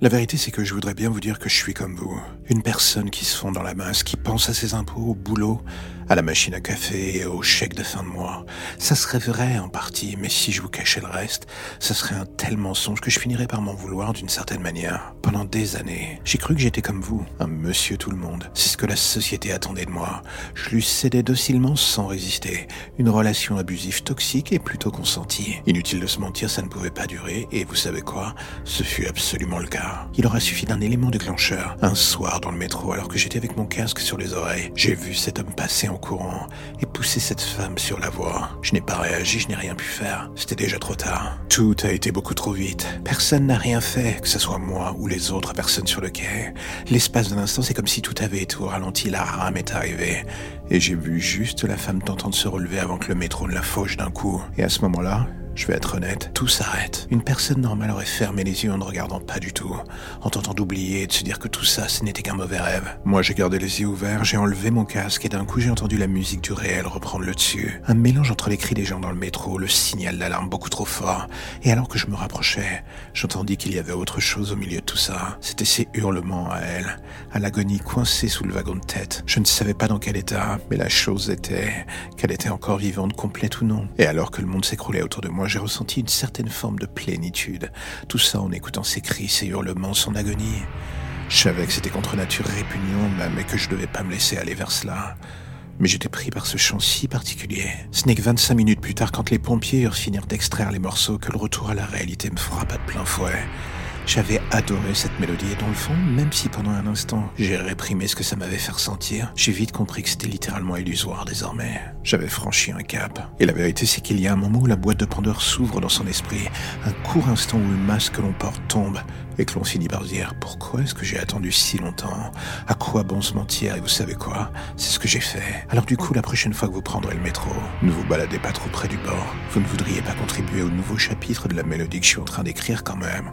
La vérité, c'est que je voudrais bien vous dire que je suis comme vous. Une personne qui se fond dans la masse, qui pense à ses impôts, au boulot, à la machine à café et au chèque de fin de mois. Ça serait vrai en partie, mais si je vous cachais le reste, ça serait un tel mensonge que je finirais par m'en vouloir d'une certaine manière. Pendant des années, j'ai cru que j'étais comme vous, un monsieur tout le monde. C'est ce que la société attendait de moi. Je lui cédais docilement sans résister. Une relation abusive toxique et plutôt consentie. Inutile de se mentir, ça ne pouvait pas durer, et vous savez quoi? Ce fut absolument le cas. Il aura suffi d'un élément déclencheur. Un soir dans le métro, alors que j'étais avec mon casque sur les oreilles, j'ai vu cet homme passer en courant et pousser cette femme sur la voie. Je n'ai pas réagi, je n'ai rien pu faire. C'était déjà trop tard. Tout a été beaucoup trop vite. Personne n'a rien fait, que ce soit moi ou les autres personnes sur le quai. L'espace d'un instant, c'est comme si tout avait été au ralenti, la rame est arrivée. Et j'ai vu juste la femme tentant de se relever avant que le métro ne la fauche d'un coup. Et à ce moment-là, je vais être honnête, tout s'arrête. Une personne normale aurait fermé les yeux en ne regardant pas du tout, en tentant d'oublier et de se dire que tout ça, ce n'était qu'un mauvais rêve. Moi, j'ai gardé les yeux ouverts, j'ai enlevé mon casque et d'un coup, j'ai entendu la musique du réel reprendre le dessus. Un mélange entre les cris des gens dans le métro, le signal d'alarme beaucoup trop fort. Et alors que je me rapprochais, j'entendis qu'il y avait autre chose au milieu de tout ça. C'était ses hurlements à elle, à l'agonie coincée sous le wagon de tête. Je ne savais pas dans quel état, mais la chose était qu'elle était encore vivante, complète ou non. Et alors que le monde s'écroulait autour de moi, j'ai ressenti une certaine forme de plénitude. Tout ça en écoutant ses cris, ses hurlements, son agonie. Je savais que c'était contre nature répugnant et que je devais pas me laisser aller vers cela. Mais j'étais pris par ce chant si particulier. Ce n'est que 25 minutes plus tard, quand les pompiers eurent fini d'extraire les morceaux, que le retour à la réalité me frappa de plein fouet. J'avais adoré cette mélodie et dans le fond, même si pendant un instant j'ai réprimé ce que ça m'avait fait ressentir, j'ai vite compris que c'était littéralement illusoire désormais. J'avais franchi un cap. Et la vérité c'est qu'il y a un moment où la boîte de Pandore s'ouvre dans son esprit, un court instant où le masque que l'on porte tombe et que l'on finit par dire pourquoi est-ce que j'ai attendu si longtemps? À quoi bon se mentir Et vous savez quoi? C'est ce que j'ai fait. Alors du coup, la prochaine fois que vous prendrez le métro, ne vous baladez pas trop près du bord. Vous ne voudriez pas contribuer au nouveau chapitre de la mélodie que je suis en train d'écrire quand même.